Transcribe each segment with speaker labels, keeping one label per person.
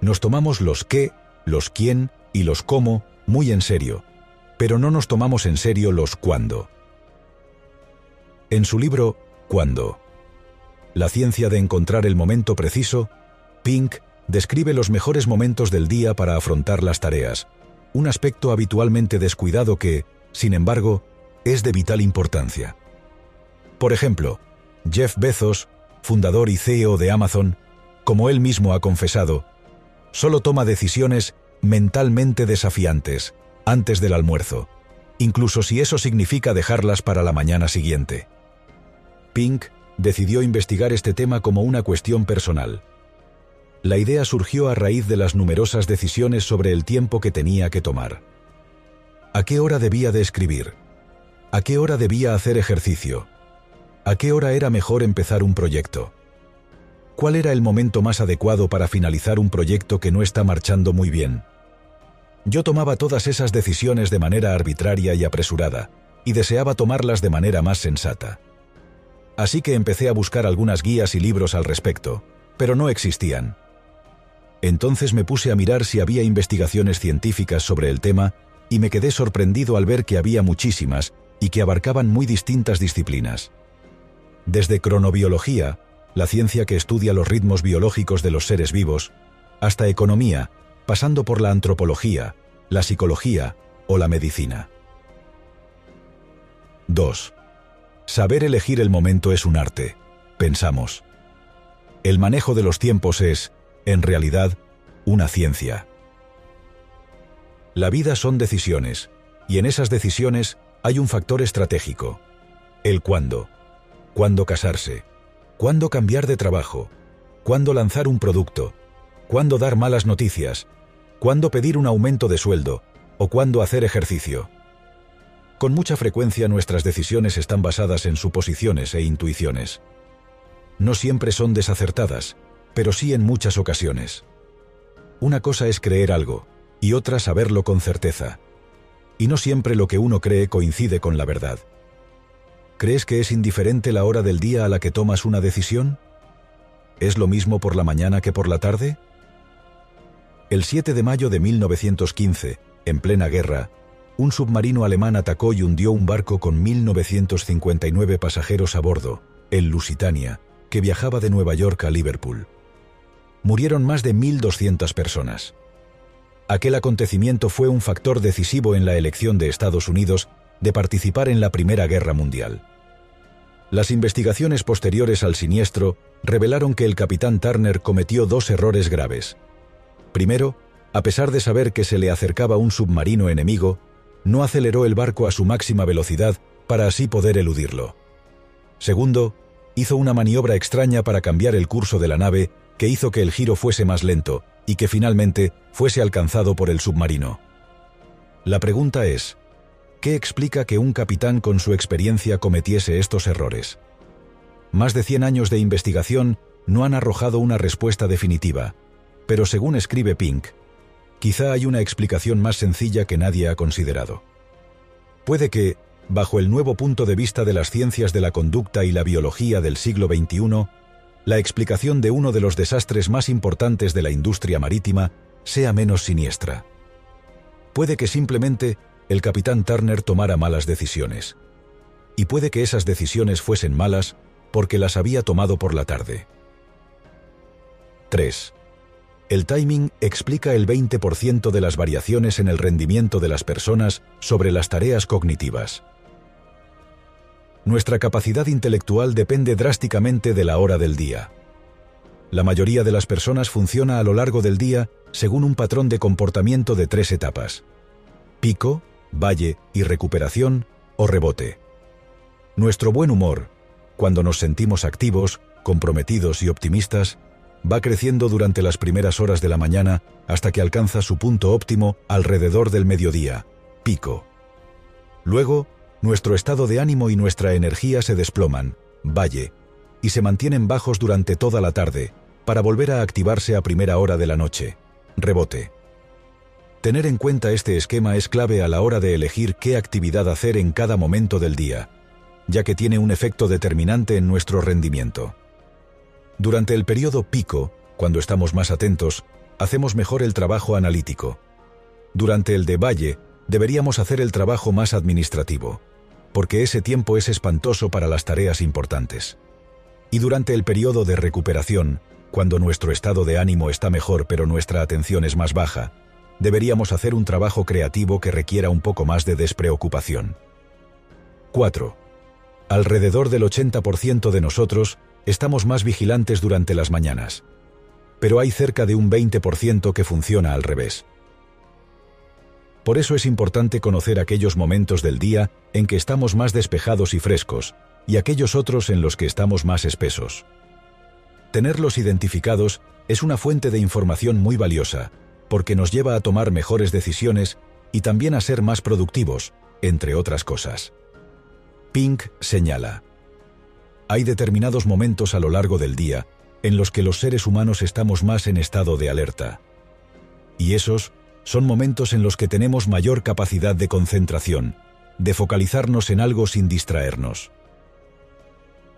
Speaker 1: Nos tomamos los qué, los quién y los cómo muy en serio, pero no nos tomamos en serio los cuándo. En su libro Cuándo, la ciencia de encontrar el momento preciso, Pink describe los mejores momentos del día para afrontar las tareas, un aspecto habitualmente descuidado que, sin embargo, es de vital importancia. Por ejemplo, Jeff Bezos, fundador y CEO de Amazon, como él mismo ha confesado, solo toma decisiones mentalmente desafiantes antes del almuerzo, incluso si eso significa dejarlas para la mañana siguiente. Pink decidió investigar este tema como una cuestión personal. La idea surgió a raíz de las numerosas decisiones sobre el tiempo que tenía que tomar. ¿A qué hora debía de escribir? ¿A qué hora debía hacer ejercicio? ¿A qué hora era mejor empezar un proyecto? ¿Cuál era el momento más adecuado para finalizar un proyecto que no está marchando muy bien? Yo tomaba todas esas decisiones de manera arbitraria y apresurada, y deseaba tomarlas de manera más sensata. Así que empecé a buscar algunas guías y libros al respecto, pero no existían. Entonces me puse a mirar si había investigaciones científicas sobre el tema y me quedé sorprendido al ver que había muchísimas y que abarcaban muy distintas disciplinas. Desde cronobiología, la ciencia que estudia los ritmos biológicos de los seres vivos, hasta economía, pasando por la antropología, la psicología o la medicina. 2. Saber elegir el momento es un arte, pensamos. El manejo de los tiempos es, en realidad, una ciencia. La vida son decisiones, y en esas decisiones hay un factor estratégico, el cuándo. Cuándo casarse, cuándo cambiar de trabajo, cuándo lanzar un producto, cuándo dar malas noticias, cuándo pedir un aumento de sueldo o cuándo hacer ejercicio. Con mucha frecuencia nuestras decisiones están basadas en suposiciones e intuiciones. No siempre son desacertadas, pero sí en muchas ocasiones. Una cosa es creer algo, y otra saberlo con certeza. Y no siempre lo que uno cree coincide con la verdad. ¿Crees que es indiferente la hora del día a la que tomas una decisión? ¿Es lo mismo por la mañana que por la tarde? El 7 de mayo de 1915, en plena guerra, un submarino alemán atacó y hundió un barco con 1.959 pasajeros a bordo, el Lusitania, que viajaba de Nueva York a Liverpool. Murieron más de 1.200 personas. Aquel acontecimiento fue un factor decisivo en la elección de Estados Unidos de participar en la Primera Guerra Mundial. Las investigaciones posteriores al siniestro revelaron que el capitán Turner cometió dos errores graves. Primero, a pesar de saber que se le acercaba un submarino enemigo, no aceleró el barco a su máxima velocidad para así poder eludirlo. Segundo, hizo una maniobra extraña para cambiar el curso de la nave que hizo que el giro fuese más lento y que finalmente fuese alcanzado por el submarino. La pregunta es, ¿qué explica que un capitán con su experiencia cometiese estos errores? Más de 100 años de investigación no han arrojado una respuesta definitiva, pero según escribe Pink, quizá hay una explicación más sencilla que nadie ha considerado. Puede que, bajo el nuevo punto de vista de las ciencias de la conducta y la biología del siglo XXI, la explicación de uno de los desastres más importantes de la industria marítima sea menos siniestra. Puede que simplemente el capitán Turner tomara malas decisiones. Y puede que esas decisiones fuesen malas porque las había tomado por la tarde. 3. El timing explica el 20% de las variaciones en el rendimiento de las personas sobre las tareas cognitivas. Nuestra capacidad intelectual depende drásticamente de la hora del día. La mayoría de las personas funciona a lo largo del día según un patrón de comportamiento de tres etapas. Pico, valle y recuperación o rebote. Nuestro buen humor, cuando nos sentimos activos, comprometidos y optimistas, va creciendo durante las primeras horas de la mañana hasta que alcanza su punto óptimo alrededor del mediodía, pico. Luego, nuestro estado de ánimo y nuestra energía se desploman, valle, y se mantienen bajos durante toda la tarde, para volver a activarse a primera hora de la noche, rebote. Tener en cuenta este esquema es clave a la hora de elegir qué actividad hacer en cada momento del día, ya que tiene un efecto determinante en nuestro rendimiento. Durante el periodo pico, cuando estamos más atentos, hacemos mejor el trabajo analítico. Durante el de valle, deberíamos hacer el trabajo más administrativo, porque ese tiempo es espantoso para las tareas importantes. Y durante el periodo de recuperación, cuando nuestro estado de ánimo está mejor pero nuestra atención es más baja, deberíamos hacer un trabajo creativo que requiera un poco más de despreocupación. 4. Alrededor del 80% de nosotros estamos más vigilantes durante las mañanas, pero hay cerca de un 20% que funciona al revés. Por eso es importante conocer aquellos momentos del día en que estamos más despejados y frescos, y aquellos otros en los que estamos más espesos. Tenerlos identificados es una fuente de información muy valiosa, porque nos lleva a tomar mejores decisiones y también a ser más productivos, entre otras cosas. Pink señala, hay determinados momentos a lo largo del día en los que los seres humanos estamos más en estado de alerta. Y esos son momentos en los que tenemos mayor capacidad de concentración, de focalizarnos en algo sin distraernos.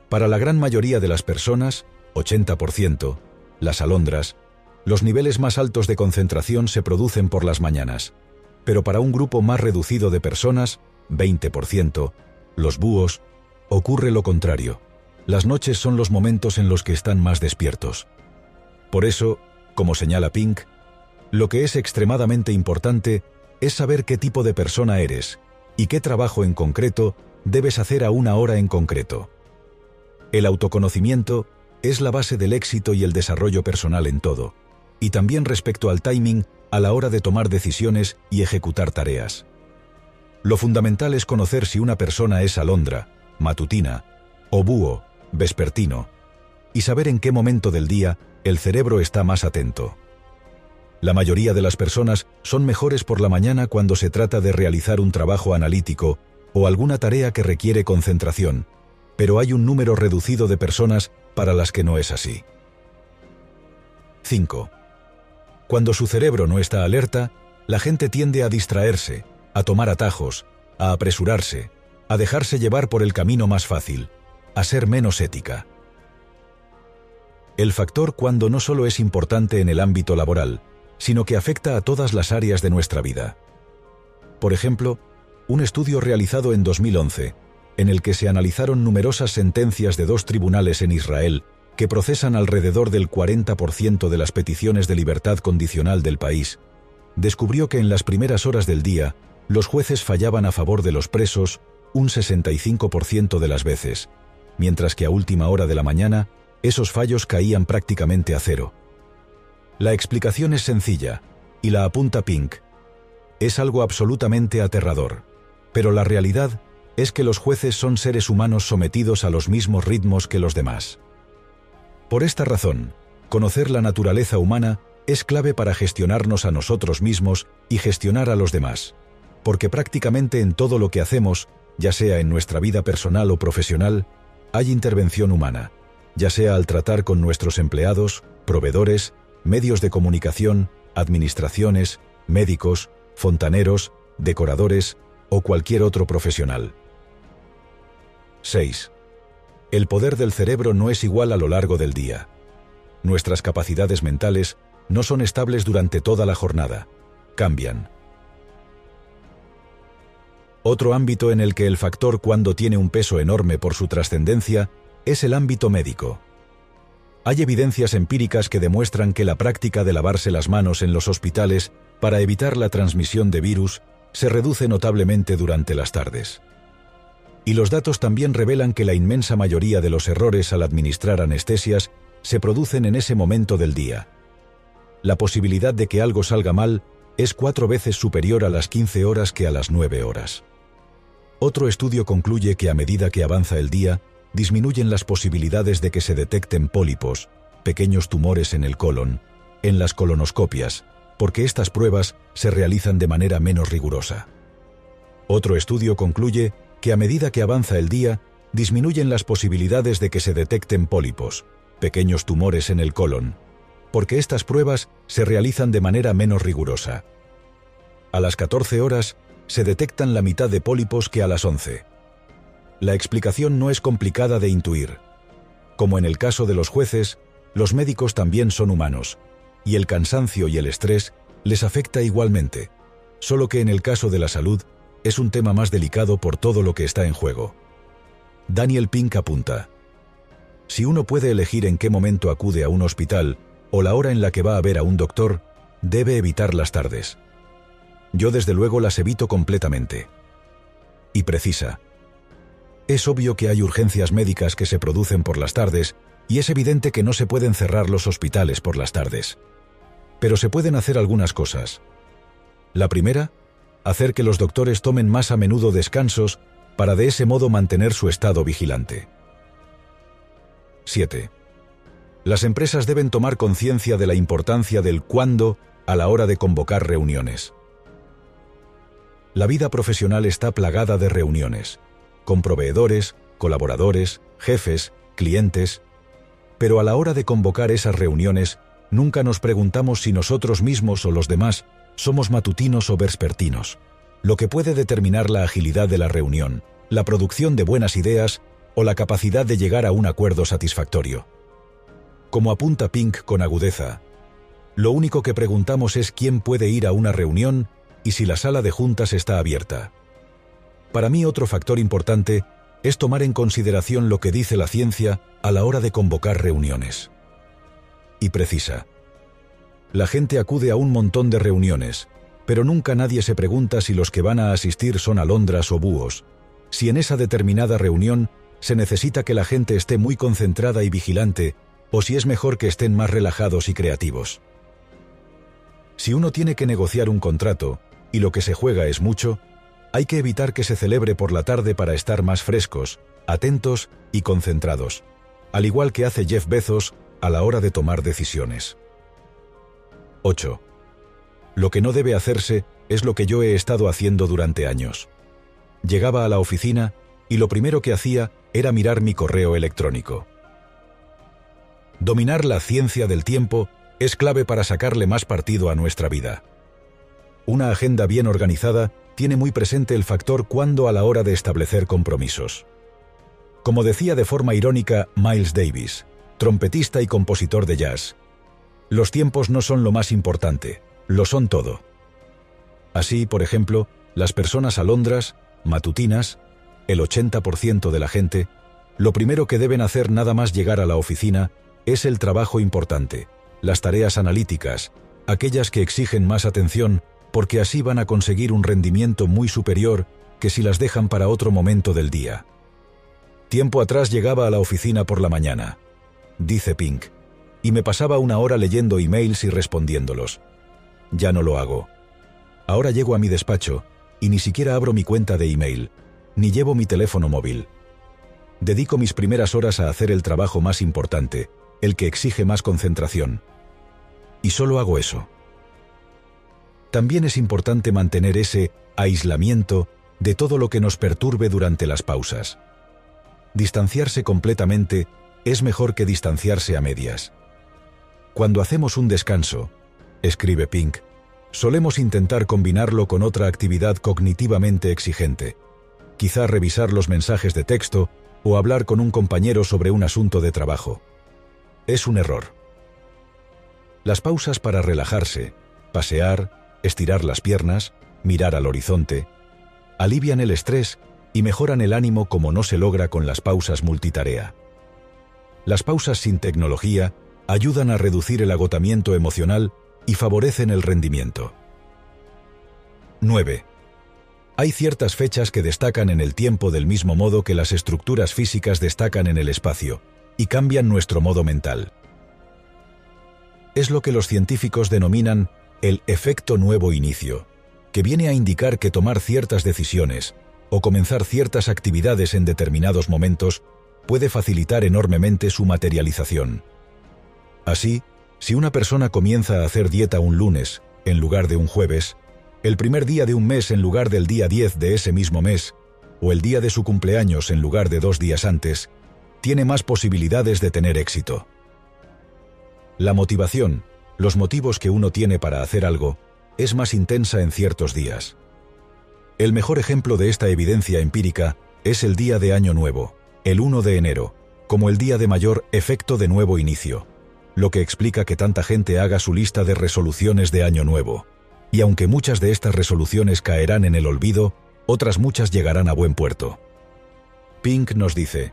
Speaker 1: Para la gran mayoría de las personas, 80%, las alondras, los niveles más altos de concentración se producen por las mañanas, pero para un grupo más reducido de personas, 20%, los búhos, ocurre lo contrario. Las noches son los momentos en los que están más despiertos. Por eso, como señala Pink, lo que es extremadamente importante es saber qué tipo de persona eres y qué trabajo en concreto debes hacer a una hora en concreto. El autoconocimiento es la base del éxito y el desarrollo personal en todo, y también respecto al timing a la hora de tomar decisiones y ejecutar tareas. Lo fundamental es conocer si una persona es alondra, matutina, o búho, vespertino, y saber en qué momento del día el cerebro está más atento. La mayoría de las personas son mejores por la mañana cuando se trata de realizar un trabajo analítico o alguna tarea que requiere concentración, pero hay un número reducido de personas para las que no es así. 5. Cuando su cerebro no está alerta, la gente tiende a distraerse, a tomar atajos, a apresurarse, a dejarse llevar por el camino más fácil, a ser menos ética. El factor cuando no solo es importante en el ámbito laboral, sino que afecta a todas las áreas de nuestra vida. Por ejemplo, un estudio realizado en 2011 en el que se analizaron numerosas sentencias de dos tribunales en Israel que procesan alrededor del 40% de las peticiones de libertad condicional del país, descubrió que en las primeras horas del día los jueces fallaban a favor de los presos un 65% de las veces, mientras que a última hora de la mañana esos fallos caían prácticamente a cero. La explicación es sencilla, y la apunta Pink. Es algo absolutamente aterrador, pero la realidad es que los jueces son seres humanos sometidos a los mismos ritmos que los demás. Por esta razón, conocer la naturaleza humana es clave para gestionarnos a nosotros mismos y gestionar a los demás, porque prácticamente en todo lo que hacemos, ya sea en nuestra vida personal o profesional, hay intervención humana, ya sea al tratar con nuestros empleados, proveedores, medios de comunicación, administraciones, médicos, fontaneros, decoradores o cualquier otro profesional. 6. El poder del cerebro no es igual a lo largo del día. Nuestras capacidades mentales no son estables durante toda la jornada, cambian. Otro ámbito en el que el factor cuando tiene un peso enorme por su trascendencia es el ámbito médico. Hay evidencias empíricas que demuestran que la práctica de lavarse las manos en los hospitales para evitar la transmisión de virus se reduce notablemente durante las tardes. Y los datos también revelan que la inmensa mayoría de los errores al administrar anestesias se producen en ese momento del día. La posibilidad de que algo salga mal es cuatro veces superior a las 15 horas que a las 9 horas. Otro estudio concluye que a medida que avanza el día, disminuyen las posibilidades de que se detecten pólipos, pequeños tumores en el colon, en las colonoscopias, porque estas pruebas se realizan de manera menos rigurosa. Otro estudio concluye que a medida que avanza el día, disminuyen las posibilidades de que se detecten pólipos, pequeños tumores en el colon, porque estas pruebas se realizan de manera menos rigurosa. A las 14 horas se detectan la mitad de pólipos que a las 11. La explicación no es complicada de intuir. Como en el caso de los jueces, los médicos también son humanos, y el cansancio y el estrés les afecta igualmente, solo que en el caso de la salud es un tema más delicado por todo lo que está en juego. Daniel Pink apunta, si uno puede elegir en qué momento acude a un hospital o la hora en la que va a ver a un doctor, debe evitar las tardes. Yo desde luego las evito completamente. Y precisa. Es obvio que hay urgencias médicas que se producen por las tardes y es evidente que no se pueden cerrar los hospitales por las tardes. Pero se pueden hacer algunas cosas. La primera, hacer que los doctores tomen más a menudo descansos para de ese modo mantener su estado vigilante. 7. Las empresas deben tomar conciencia de la importancia del cuándo a la hora de convocar reuniones. La vida profesional está plagada de reuniones, con proveedores, colaboradores, jefes, clientes, pero a la hora de convocar esas reuniones, nunca nos preguntamos si nosotros mismos o los demás somos matutinos o vespertinos, lo que puede determinar la agilidad de la reunión, la producción de buenas ideas o la capacidad de llegar a un acuerdo satisfactorio. Como apunta Pink con agudeza, lo único que preguntamos es quién puede ir a una reunión y si la sala de juntas está abierta. Para mí otro factor importante es tomar en consideración lo que dice la ciencia a la hora de convocar reuniones. Y precisa. La gente acude a un montón de reuniones, pero nunca nadie se pregunta si los que van a asistir son alondras o búhos, si en esa determinada reunión se necesita que la gente esté muy concentrada y vigilante, o si es mejor que estén más relajados y creativos. Si uno tiene que negociar un contrato, y lo que se juega es mucho, hay que evitar que se celebre por la tarde para estar más frescos, atentos y concentrados, al igual que hace Jeff Bezos a la hora de tomar decisiones. 8. Lo que no debe hacerse es lo que yo he estado haciendo durante años. Llegaba a la oficina y lo primero que hacía era mirar mi correo electrónico. Dominar la ciencia del tiempo es clave para sacarle más partido a nuestra vida. Una agenda bien organizada tiene muy presente el factor cuándo a la hora de establecer compromisos. Como decía de forma irónica Miles Davis, trompetista y compositor de jazz, los tiempos no son lo más importante, lo son todo. Así, por ejemplo, las personas alondras, matutinas, el 80% de la gente, lo primero que deben hacer nada más llegar a la oficina es el trabajo importante, las tareas analíticas, aquellas que exigen más atención porque así van a conseguir un rendimiento muy superior que si las dejan para otro momento del día. Tiempo atrás llegaba a la oficina por la mañana, dice Pink, y me pasaba una hora leyendo emails y respondiéndolos. Ya no lo hago. Ahora llego a mi despacho y ni siquiera abro mi cuenta de email, ni llevo mi teléfono móvil. Dedico mis primeras horas a hacer el trabajo más importante, el que exige más concentración. Y solo hago eso también es importante mantener ese aislamiento de todo lo que nos perturbe durante las pausas. Distanciarse completamente es mejor que distanciarse a medias. Cuando hacemos un descanso, escribe Pink, solemos intentar combinarlo con otra actividad cognitivamente exigente, quizá revisar los mensajes de texto o hablar con un compañero sobre un asunto de trabajo. Es un error. Las pausas para relajarse, pasear, estirar las piernas, mirar al horizonte, alivian el estrés y mejoran el ánimo como no se logra con las pausas multitarea. Las pausas sin tecnología ayudan a reducir el agotamiento emocional y favorecen el rendimiento. 9. Hay ciertas fechas que destacan en el tiempo del mismo modo que las estructuras físicas destacan en el espacio, y cambian nuestro modo mental. Es lo que los científicos denominan el efecto nuevo inicio, que viene a indicar que tomar ciertas decisiones o comenzar ciertas actividades en determinados momentos puede facilitar enormemente su materialización. Así, si una persona comienza a hacer dieta un lunes en lugar de un jueves, el primer día de un mes en lugar del día 10 de ese mismo mes, o el día de su cumpleaños en lugar de dos días antes, tiene más posibilidades de tener éxito. La motivación, los motivos que uno tiene para hacer algo, es más intensa en ciertos días. El mejor ejemplo de esta evidencia empírica es el día de Año Nuevo, el 1 de enero, como el día de mayor efecto de nuevo inicio, lo que explica que tanta gente haga su lista de resoluciones de año nuevo. Y aunque muchas de estas resoluciones caerán en el olvido, otras muchas llegarán a buen puerto. Pink nos dice,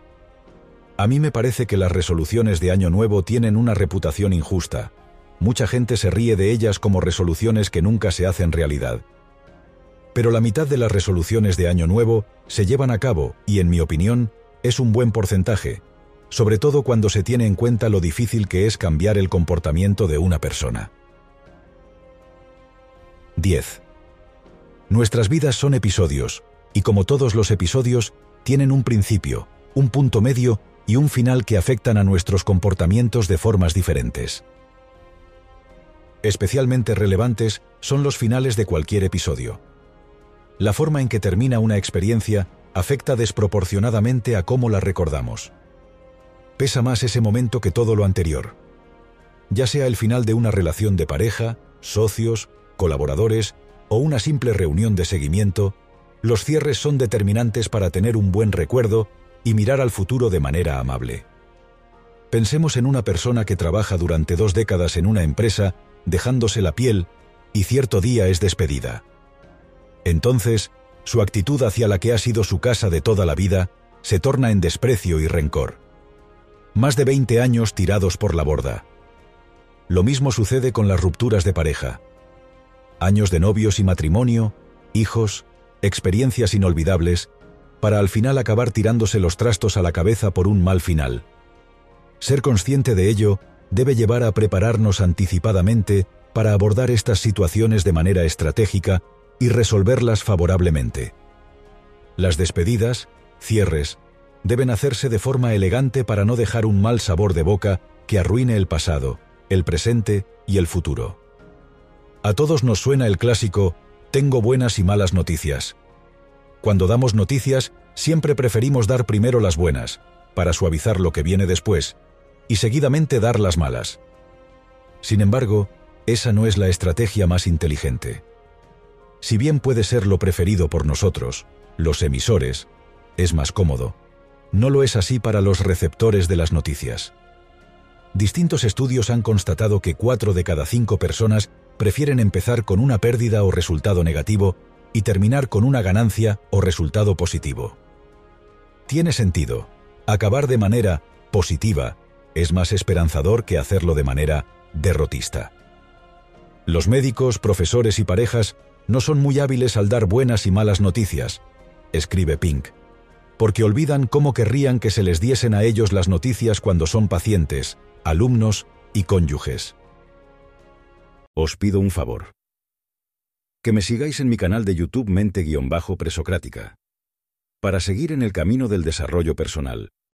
Speaker 1: A mí me parece que las resoluciones de año nuevo tienen una reputación injusta. Mucha gente se ríe de ellas como resoluciones que nunca se hacen realidad. Pero la mitad de las resoluciones de año nuevo se llevan a cabo y, en mi opinión, es un buen porcentaje, sobre todo cuando se tiene en cuenta lo difícil que es cambiar el comportamiento de una persona. 10. Nuestras vidas son episodios, y como todos los episodios, tienen un principio, un punto medio y un final que afectan a nuestros comportamientos de formas diferentes. Especialmente relevantes son los finales de cualquier episodio. La forma en que termina una experiencia afecta desproporcionadamente a cómo la recordamos pesa más ese momento que todo lo anterior. Ya sea el final de una relación de pareja, socios, colaboradores o una simple reunión de seguimiento, los cierres son determinantes para tener un buen recuerdo y mirar al futuro de manera amable. Pensemos en una persona que trabaja durante dos décadas en una empresa, dejándose la piel, y cierto día es despedida. Entonces, su actitud hacia la que ha sido su casa de toda la vida se torna en desprecio y rencor más de 20 años tirados por la borda. Lo mismo sucede con las rupturas de pareja. Años de novios y matrimonio, hijos, experiencias inolvidables, para al final acabar tirándose los trastos a la cabeza por un mal final. Ser consciente de ello debe llevar a prepararnos anticipadamente para abordar estas situaciones de manera estratégica y resolverlas favorablemente. Las despedidas, cierres, deben hacerse de forma elegante para no dejar un mal sabor de boca que arruine el pasado, el presente y el futuro. A todos nos suena el clásico, tengo buenas y malas noticias. Cuando damos noticias, siempre preferimos dar primero las buenas, para suavizar lo que viene después, y seguidamente dar las malas. Sin embargo, esa no es la estrategia más inteligente. Si bien puede ser lo preferido por nosotros, los emisores, es más cómodo, no lo es así para los receptores de las noticias. Distintos estudios han constatado que 4 de cada 5 personas prefieren empezar con una pérdida o resultado negativo y terminar con una ganancia o resultado positivo. Tiene sentido. Acabar de manera positiva es más esperanzador que hacerlo de manera derrotista. Los médicos, profesores y parejas no son muy hábiles al dar buenas y malas noticias, escribe Pink porque olvidan cómo querrían que se les diesen a ellos las noticias cuando son pacientes, alumnos y cónyuges. Os pido un favor. Que me sigáis en mi canal de YouTube Mente-Presocrática. Para seguir en el camino del desarrollo personal,